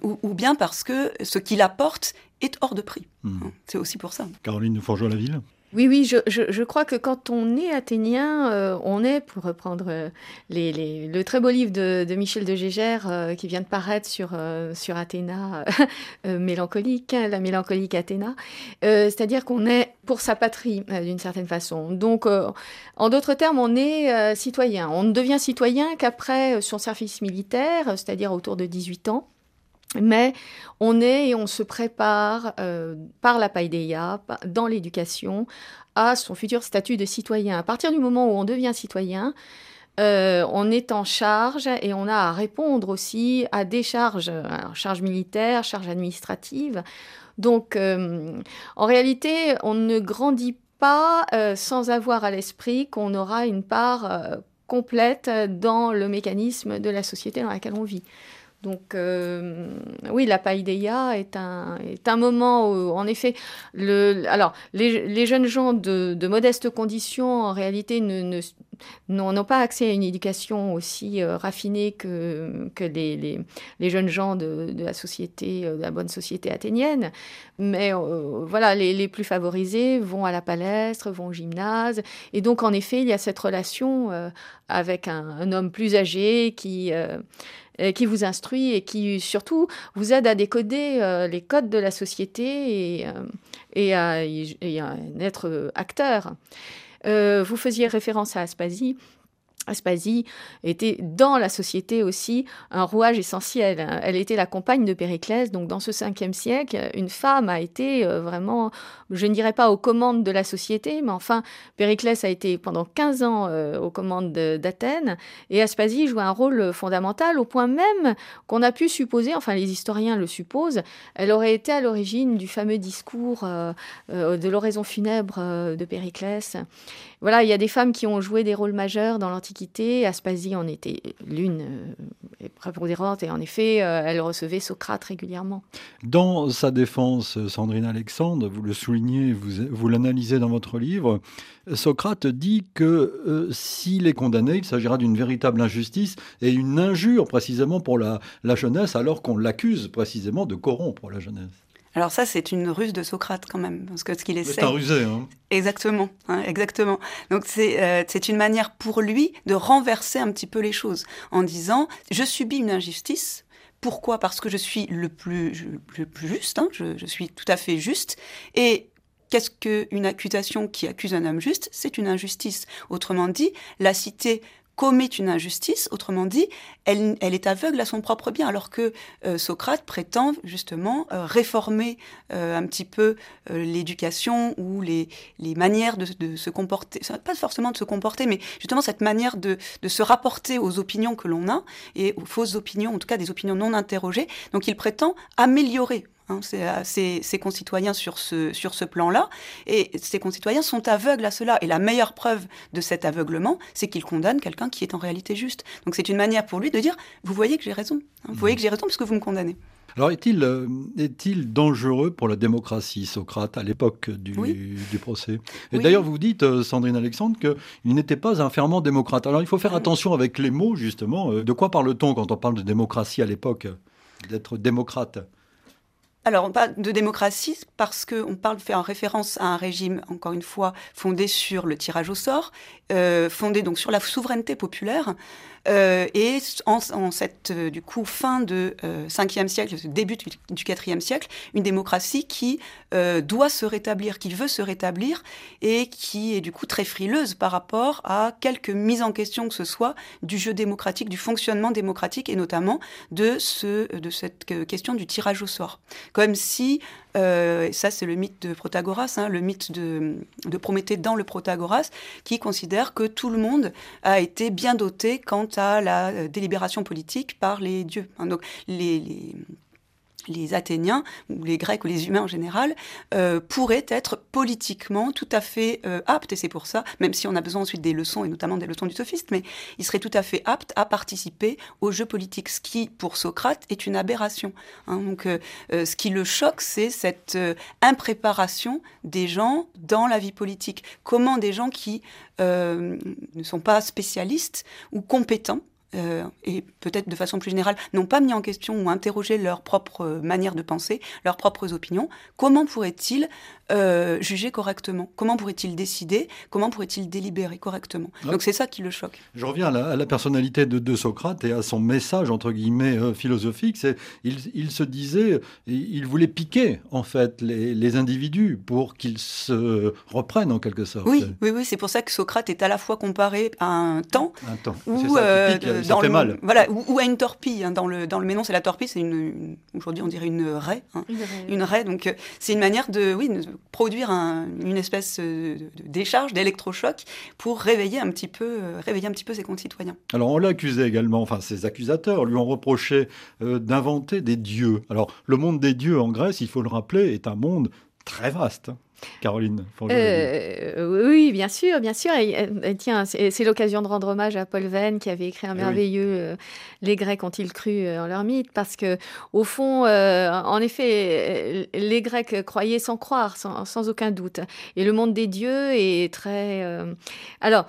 C: ou, bien parce que ce qu'il apporte est hors de prix. Hmm. Hein. C'est aussi pour ça.
A: Caroline Fourgeois-Laville?
B: Oui, oui, je, crois que quand on est athénien, euh, on est, pour reprendre euh, le très beau livre de, Michel de Gégère euh, qui vient de paraître sur, sur Athéna, mélancolique, la mélancolique Athéna, c'est-à-dire qu'on est pour sa patrie d'une certaine façon. Donc, en d'autres termes, on est citoyen. On ne devient citoyen qu'après son service militaire, c'est-à-dire autour de 18 ans. Mais on est et on se prépare euh, par la paideia, dans l'éducation, à son futur statut de citoyen. À partir du moment où on devient citoyen, euh, on est en charge et on a à répondre aussi à des charges, charges militaires, charges administratives. Donc, euh, en réalité, on ne grandit pas sans avoir à l'esprit qu'on aura une part complète dans le mécanisme de la société dans laquelle on vit. Donc euh, oui, la paideia est un, moment où, en effet, alors les, jeunes gens de, de, modestes conditions, en réalité, n'ont pas accès à une éducation aussi euh, raffinée que, les, jeunes gens de, la société, euh, de la bonne société athénienne. Mais voilà, les, plus favorisés vont à la palestre, vont au gymnase. Et donc, en effet, il y a cette relation avec un, homme plus âgé qui qui vous instruit et qui surtout vous aide à décoder euh, les codes de la société et, euh, à, et à, être acteur. vous faisiez référence à Aspasie. Aspasie était dans la société aussi un rouage essentiel. Elle était la compagne de Périclès, donc dans ce 5e siècle, une femme a été euh, vraiment, je ne dirais pas aux commandes de la société, mais enfin, Périclès a été pendant 15 ans euh, aux commandes d'Athènes, et Aspasie jouait un rôle fondamental au point même qu'on a pu supposer, enfin les historiens le supposent, elle aurait été à l'origine du fameux discours euh, de l'oraison funèbre de Périclès. Voilà, il y a des femmes qui ont joué des rôles majeurs dans l'Antiquité Aspasie en était l'une euh, et en effet, euh, elle recevait Socrate régulièrement.
A: Dans sa défense, Sandrine Alexandre, vous le soulignez, vous, vous l'analysez dans votre livre, Socrate dit que euh, s'il est condamné, il s'agira d'une véritable injustice et une injure précisément pour la jeunesse, alors qu'on l'accuse précisément de corrompre la jeunesse.
C: Alors ça, c'est une ruse de Socrate quand même, parce que ce qu'il essaie. C'est
A: un rusé, hein.
C: Exactement, hein, exactement. Donc c'est euh, c'est une manière pour lui de renverser un petit peu les choses en disant je subis une injustice Pourquoi? Parce que je suis le plus, le plus juste, hein, je, je suis tout à fait juste. Et Qu'est-ce qu'une accusation qui accuse un homme juste? C'est une injustice. Autrement dit, la cité commet une injustice, autrement dit, elle, est aveugle à son propre bien, alors que euh, Socrate prétend justement euh, réformer euh, un petit peu l'éducation ou les, manières de, se comporter, pas forcément de se comporter, mais justement cette manière de, de se rapporter aux opinions que l'on a, et aux fausses opinions, en tout cas des opinions non interrogées. Donc il prétend améliorer Hein, ses, euh, concitoyens sur ce, sur ce plan-là. Et ses concitoyens sont aveugles à cela. Et la meilleure preuve de cet aveuglement, c'est qu'il condamne quelqu'un qui est en réalité juste. Donc c'est une manière pour lui de dire, vous voyez que j'ai raison. Hein, vous voyez que j'ai raison parce que vous me condamnez.
A: Alors est-il euh, est-il dangereux pour la démocratie, Socrate, à l'époque du, du, procès? Et d'ailleurs, vous dites, euh, Sandrine Alexandre, qu'il n'était pas un fervent démocrate. Alors il faut faire attention avec les mots, justement. De quoi parle-t-on quand on parle de démocratie à l'époque? D'être démocrate?
C: Alors, on parle de démocratie parce qu'on parle de faire référence à un régime, encore une fois, fondé sur le tirage au sort, euh, fondé donc sur la souveraineté populaire, et en, cette euh, du coup fin de 5e siècle, début du 4e siècle, une démocratie qui doit se rétablir, qui veut se rétablir, et qui est du coup très frileuse par rapport à quelques mises en question que ce soit du jeu démocratique, du fonctionnement démocratique, et notamment de, ce, de cette question du tirage au sort. Comme si, euh, ça c'est le mythe de Protagoras, hein, le mythe de, Prométhée dans le Protagoras, qui considère que tout le monde a été bien doté quant à la euh, délibération politique par les dieux. Hein. donc les les Athéniens, ou les Grecs ou les humains en général, euh, pourraient être politiquement tout à fait euh, aptes, et c'est pour ça, même si on a besoin ensuite des leçons, et notamment des leçons du sophiste, mais ils seraient tout à fait aptes à participer au jeu politique, ce qui, pour Socrate, est une aberration. Hein. donc, euh, ce qui le choque, c'est cette impréparation des gens dans la vie politique. Comment des gens qui ne sont pas spécialistes ou compétents euh, et peut-être de façon plus générale, n'ont pas mis en question ou interrogé leur propre manière de penser, leurs propres opinions, comment pourraient-ils euh, juger correctement Comment pourrait-il décider? Comment pourrait-il délibérer correctement? Ah. Donc c'est ça qui le choque.
A: Je reviens à la, personnalité de, Socrate et à son message, entre guillemets, euh, philosophique. C'est, il, se disait, il voulait piquer, en fait, les, individus pour qu'ils se reprennent, en quelque sorte.
C: Oui, oui, oui c'est pour ça que Socrate est à la fois comparé à un temps,
A: un temps. Où, ça, euh, ça fait mal.
C: Voilà, ou, à une torpille. Hein, dans, le, dans le Ménon, c'est la torpille, c'est une, aujourd'hui on dirait une raie. Hein. une raie. donc c'est une manière de, oui, produire une espèce euh, de décharge, d'électrochoc pour réveiller un petit peu, euh, réveiller un petit peu ses concitoyens.
A: Alors on l'accusait également, enfin ses accusateurs lui ont reproché euh, d'inventer des dieux. Alors le monde des dieux en Grèce, il faut le rappeler, est un monde très vaste. Caroline
B: euh, Oui, bien sûr, bien sûr. Et, tiens, c'est l'occasion de rendre hommage à Paul Venn qui avait écrit un eh merveilleux euh, Les Grecs ont-ils cru euh, en leur mythe? Parce que, au fond, en effet, les Grecs croyaient sans croire, sans, aucun doute. Et le monde des dieux est très. Alors,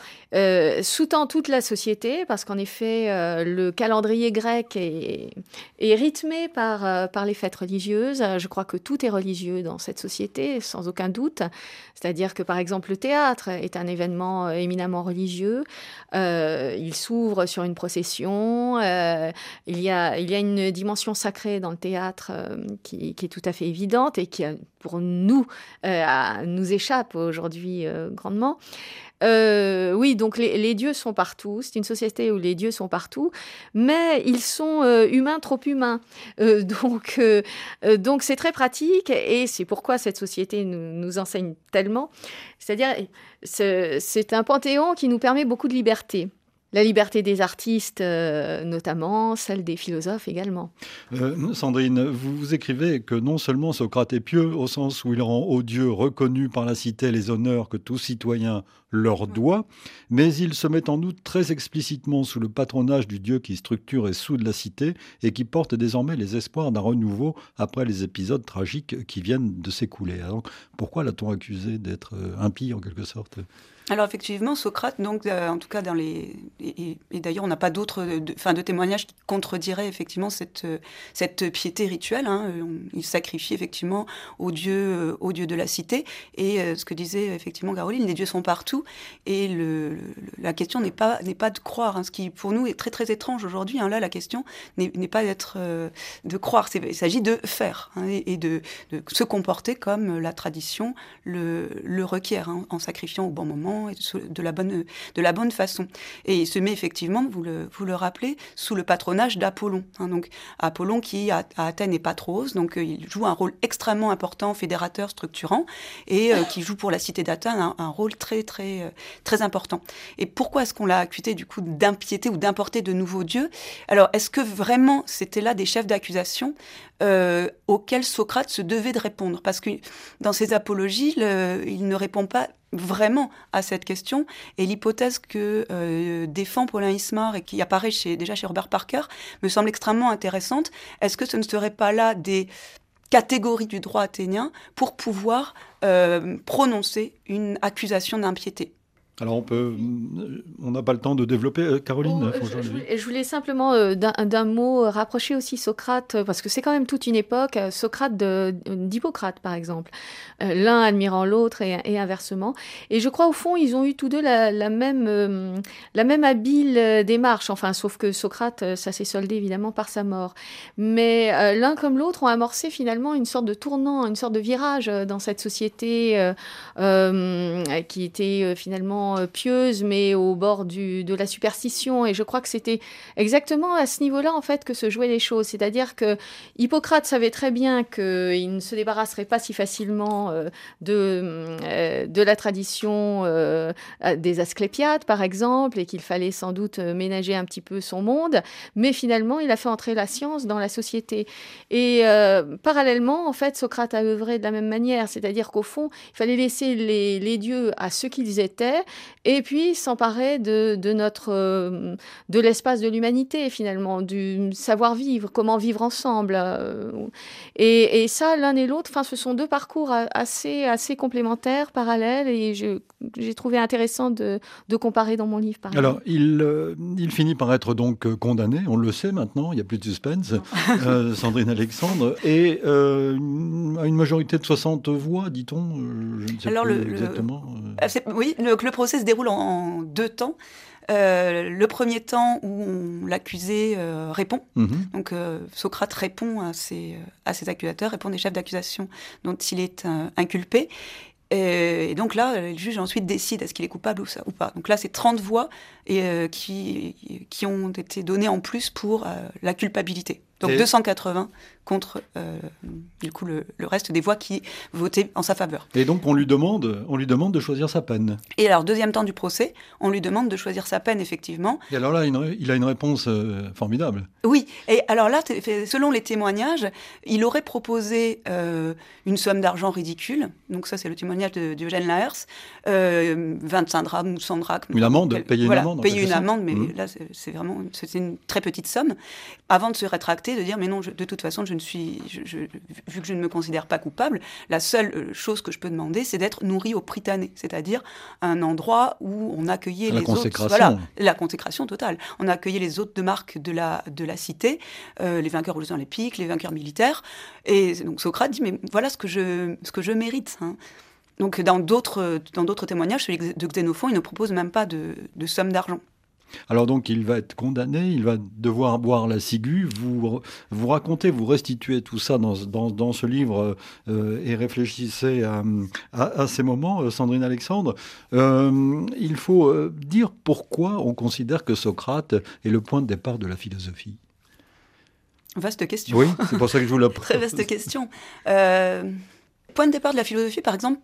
B: sous-tend toute la société, parce qu'en effet, le calendrier grec est, est rythmé par, par les fêtes religieuses. Je crois que tout est religieux dans cette société, sans aucun doute. C'est-à-dire que par exemple le théâtre est un événement euh, éminemment religieux. Euh, il s'ouvre sur une procession. Euh, il, y a, une dimension sacrée dans le théâtre qui, est tout à fait évidente et qui pour nous nous échappe aujourd'hui grandement. Euh, oui, donc les, dieux sont partout. C'est une société où les dieux sont partout, mais ils sont euh, humains trop humains. Euh, donc, donc c'est très pratique et c'est pourquoi cette société nous, nous enseigne tellement. C'est-à-dire, c'est un panthéon qui nous permet beaucoup de liberté. La liberté des artistes, euh, notamment, celle des philosophes également.
A: Euh, Sandrine, vous, écrivez que non seulement Socrate est pieux, au sens où il rend aux dieux reconnus par la cité les honneurs que tout citoyen leur doit, mais il se met en outre très explicitement sous le patronage du dieu qui structure et soude la cité et qui porte désormais les espoirs d'un renouveau après les épisodes tragiques qui viennent de s'écouler. Alors pourquoi l'a-t-on accusé d'être euh, impie en quelque sorte?
C: Alors effectivement, Socrate, donc, euh, en tout cas dans les, et, d'ailleurs, on n'a pas d'autres, de, de témoignages qui contrediraient effectivement cette, cette piété rituelle. Hein. il sacrifie effectivement aux dieux, aux dieux de la cité. Et ce que disait effectivement Caroline, les dieux sont partout. Et le, la question n'est pas, n'est pas de croire. Hein. Ce qui, pour nous, est très très étrange aujourd'hui. Hein. Là, la question n'est pas d'être, de croire. Il s'agit de faire et, de, se comporter comme la tradition le requiert, en sacrifiant au bon moment de la bonne, de la bonne façon. Et il se met effectivement, vous le, vous le rappelez, sous le patronage d'Apollon. Hein. donc Apollon qui à, Athènes n'est pas trop donc euh, il joue un rôle extrêmement important, fédérateur, structurant, et euh, qui joue pour la cité d'Athènes un, rôle très très euh, très important. Et pourquoi est-ce qu'on l'a accusé du coup d'impiété ou d'importer de nouveaux dieux? Alors est-ce que vraiment c'était là des chefs d'accusation auxquels Socrate se devait de répondre? Parce que dans ses apologies, il ne répond pas vraiment à cette question. Et l'hypothèse que euh, défend Paulin Ismar et qui apparaît déjà chez Robert Parker me semble extrêmement intéressante. Est-ce que ce ne serait pas là des catégories du droit athénien pour pouvoir euh, prononcer une accusation d'impiété?
A: Alors on peut, on n'a pas le temps de développer. Euh, Caroline,
B: oh, je, voulais simplement euh, d'un mot rapprocher aussi Socrate parce que c'est quand même toute une époque. Euh, Socrate d'Hippocrate par exemple, l'un admirant l'autre et, inversement. Et je crois au fond ils ont eu tous deux la, même la même habile démarche. Enfin sauf que Socrate ça s'est soldé évidemment par sa mort. Mais l'un comme l'autre ont amorcé finalement une sorte de tournant, une sorte de virage dans cette société qui était finalement euh, pieuse, mais au bord du, de la superstition. Et je crois que c'était exactement à ce niveau-là, en fait, que se jouaient les choses. C'est-à-dire que Hippocrate savait très bien qu'il ne se débarrasserait pas si facilement euh, de, euh, de la tradition des Asclépiades, par exemple, et qu'il fallait sans doute ménager un petit peu son monde. Mais finalement, il a fait entrer la science dans la société. Et parallèlement, en fait, Socrate a œuvré de la même manière. C'est-à-dire qu'au fond, il fallait laisser les, les dieux à ce qu'ils étaient et puis s'emparer de, de, notre euh, de l'espace de l'humanité finalement, du savoir-vivre, comment vivre ensemble. Euh, et, et, ça, l'un et l'autre, enfin, ce sont deux parcours assez, assez complémentaires, parallèles, et j'ai trouvé intéressant de, de, comparer dans mon livre. Par
A: Alors, il, euh, il finit par être donc condamné, on le sait maintenant, il n'y a plus de suspense, Sandrine Alexandre, et à une majorité de 60 voix, dit-on, je ne sais
C: Alors,
A: plus
C: le,
A: exactement.
C: Ah, oui, le, le procès se déroule en, deux temps. Euh, le premier temps où l'accusé euh, répond, mhm. donc euh, Socrate répond à ses, à ses accusateurs, répond des chefs d'accusation dont il est inculpé. Et, donc là, le juge ensuite décide est-ce qu'il est coupable ou, ça, ou pas. Donc là, c'est 30 voix et, qui, qui ont été données en plus pour la culpabilité. Donc 280 contre euh, du coup le, reste des voix qui votaient en sa faveur.
A: Et donc on lui demande, on lui demande de choisir sa peine.
C: Et alors deuxième temps du procès, on lui demande de choisir sa peine effectivement.
A: Et alors là, il a une réponse euh, formidable.
C: Oui. Et alors là, selon les témoignages, il aurait proposé euh, une somme d'argent ridicule. Donc ça, c'est le témoignage de Diogène Laërce, 25 drachmes ou 100 drachmes.
A: Une amende, payer une amende.
C: Payer une amende, mais mmh. là, c'est vraiment, c'est une très petite somme. Avant de se rétracter, de dire mais non, de toute façon, je ne suis, vu que je ne me considère pas coupable, la seule euh, chose que je peux demander, c'est d'être nourri au Prytanée, c'est-à-dire un endroit où on accueillait
A: la
C: les
A: autres.
C: Voilà, la consécration totale. On accueillait les autres de marque de la, de la cité, euh, les vainqueurs aux Jeux Olympiques, les vainqueurs militaires. Et donc Socrate dit, mais voilà ce que je, ce que je mérite. Hein. Donc dans d'autres, dans d'autres témoignages, celui de Xénophon, il ne propose même pas de, de somme d'argent.
A: Alors donc il va être condamné, il va devoir boire la ciguë. Vous, vous racontez, vous restituez tout ça dans, dans, ce livre euh, et réfléchissez à, ces moments, euh, Sandrine Alexandre. Euh, il faut dire pourquoi on considère que Socrate est le point de départ de la philosophie.
C: Vaste question.
A: Oui, c'est pour ça que je vous la
C: Très vaste question. point de départ de la philosophie, par exemple,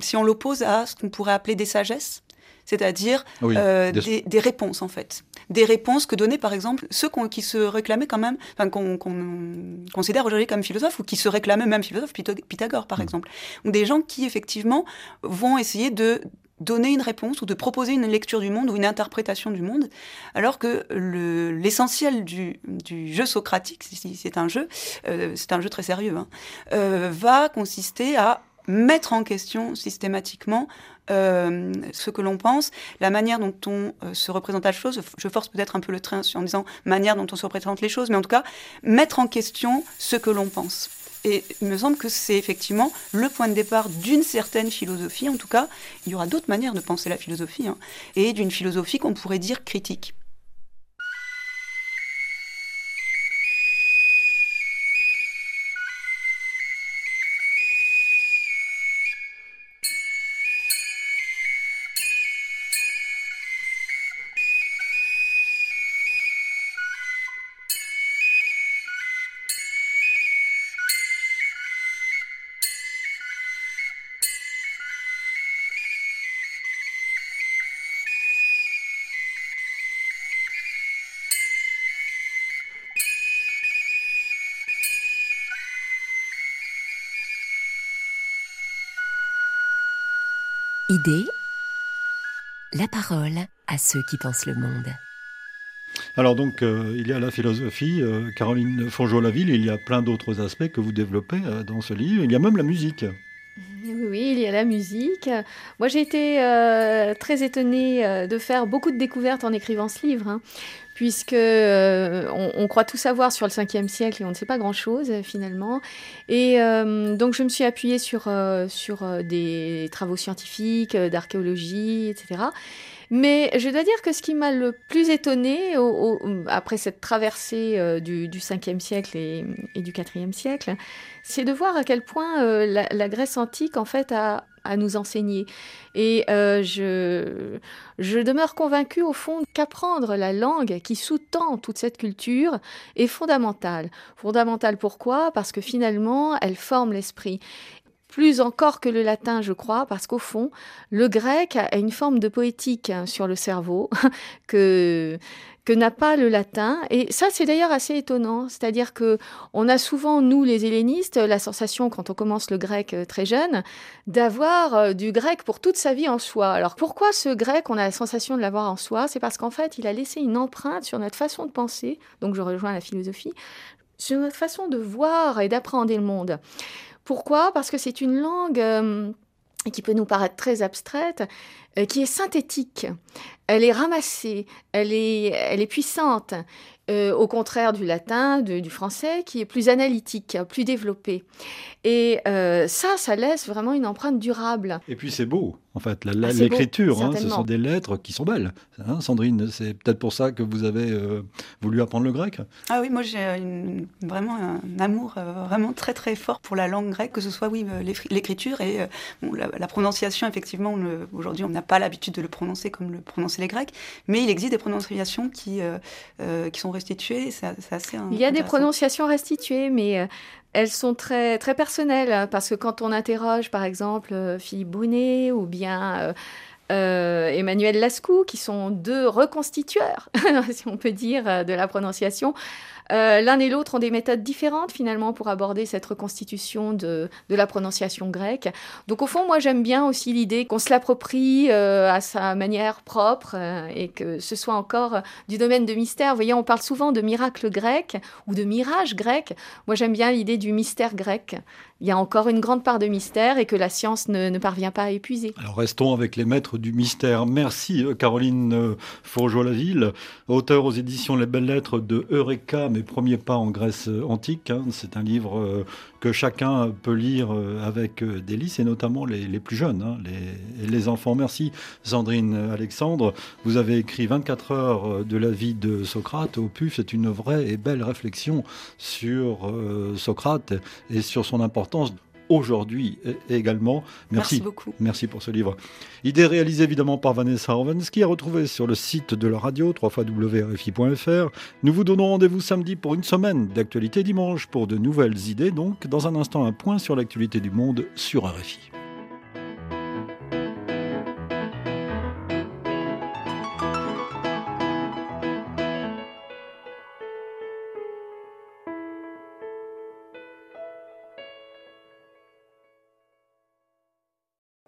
C: si on l'oppose à ce qu'on pourrait appeler des sagesses, c'est-à-dire euh, des, réponses en fait. Des réponses que donnaient par exemple ceux qui se réclamaient quand même, enfin, qu'on considère aujourd'hui comme philosophes ou qui se réclamaient même philosophes, Pythagore par mm. exemple, ou des gens qui effectivement vont essayer de donner une réponse ou de proposer une lecture du monde ou une interprétation du monde, alors que l'essentiel du, jeu socratique, si c'est un jeu, euh, c'est un jeu très sérieux, hein, euh, va consister à mettre en question systématiquement euh, ce que l'on pense, la manière dont on euh, se représente la chose. Je force peut-être un peu le train en disant manière dont on se représente les choses, mais en tout cas, mettre en question ce que l'on pense. Et il me semble que c'est effectivement le point de départ d'une certaine philosophie. En tout cas, il y aura d'autres manières de penser la philosophie, hein, et d'une philosophie qu'on pourrait dire critique.
D: La parole à ceux qui pensent le monde.
A: Alors donc, euh, il y a la philosophie, euh, Caroline Fongeau-Laville, il y a plein d'autres aspects que vous développez euh, dans ce livre. Il y a même la musique.
B: Oui, il y a la musique. Moi, j'ai été très étonnée de faire beaucoup de découvertes en écrivant ce livre. Hein puisque euh, on, croit tout savoir sur le 5e siècle et on ne sait pas grand-chose finalement. Et euh, donc je me suis appuyée sur, euh, sur des travaux scientifiques, d'archéologie, etc. Mais je dois dire que ce qui m'a le plus étonné après cette traversée du, du 5e siècle et, du 4e siècle, c'est de voir à quel point la, Grèce antique en fait a, à nous enseigner. Et euh, je, je demeure convaincue au fond qu'apprendre la langue qui sous-tend toute cette culture est fondamentale. Fondamentale pourquoi? Parce que finalement, elle forme l'esprit plus encore que le latin, je crois, parce qu'au fond, le grec a une forme de poétique hein, sur le cerveau que que n'a pas le latin. Et ça, c'est d'ailleurs assez étonnant. C'est-à-dire que on a souvent, nous, les hellénistes, la sensation, quand on commence le grec euh, très jeune, d'avoir euh, du grec pour toute sa vie en soi. Alors pourquoi ce grec, on a la sensation de l'avoir en soi? C'est parce qu'en fait, il a laissé une empreinte sur notre façon de penser. Donc je rejoins la philosophie sur notre façon de voir et d'appréhender le monde. Pourquoi? Parce que c'est une langue euh, qui peut nous paraître très abstraite, qui est synthétique elle est ramassée, elle est, elle est puissante, euh, au contraire du latin, du français, qui est plus analytique, plus développé. Et euh, ça, ça laisse vraiment une empreinte durable.
A: Et puis c'est beau, en fait, ah, l'écriture, hein, ce sont des lettres qui sont belles. Hein, Sandrine, c'est peut-être pour ça que vous avez euh, voulu apprendre le grec
C: Ah oui, moi j'ai vraiment un amour vraiment très très fort pour la langue grecque, que ce soit oui l'écriture et la, la, prononciation, effectivement, aujourd'hui on n'a pas l'habitude de le prononcer comme le prononcer les Grecs, mais il existe des prononciations qui, qui sont restituées. assez
B: Il y a des prononciations restituées, mais euh, elles sont très, très personnelles, hein, parce que quand on interroge, par exemple, euh, Philippe Brunet ou bien euh, Emmanuel Lascou, qui sont deux reconstitueurs, si on peut dire, de la prononciation, euh, l'un et l'autre ont des méthodes différentes finalement pour aborder cette reconstitution de, la prononciation grecque. Donc au fond, moi j'aime bien aussi l'idée qu'on se l'approprie euh, à sa manière propre euh, et que ce soit encore du domaine de mystère. Vous voyez, on parle souvent de miracle grec ou de mirage grec. Moi j'aime bien l'idée du mystère grec il y a encore une grande part de mystère et que la science ne, parvient pas à épuiser.
A: Alors restons avec les maîtres du mystère. Merci Caroline Fourgeois-Laville, auteur aux éditions Les Belles Lettres de Eureka, mes premiers pas en Grèce antique. Hein. C'est un livre euh, que chacun peut lire avec délice, et notamment les, plus jeunes, hein, les, les, enfants. Merci Sandrine Alexandre. Vous avez écrit 24 heures de la vie de Socrate au PUF. C'est une vraie et belle réflexion sur Socrate et sur son importance aujourd'hui également.
C: Merci. beaucoup.
A: Merci pour ce livre. Idée réalisée évidemment par Vanessa Rovansky, à retrouver sur le site de la radio, www.rfi.fr. Nous vous donnons rendez-vous samedi pour une semaine d'actualité dimanche pour de nouvelles idées. Donc, dans un instant, un point sur l'actualité du monde sur RFI.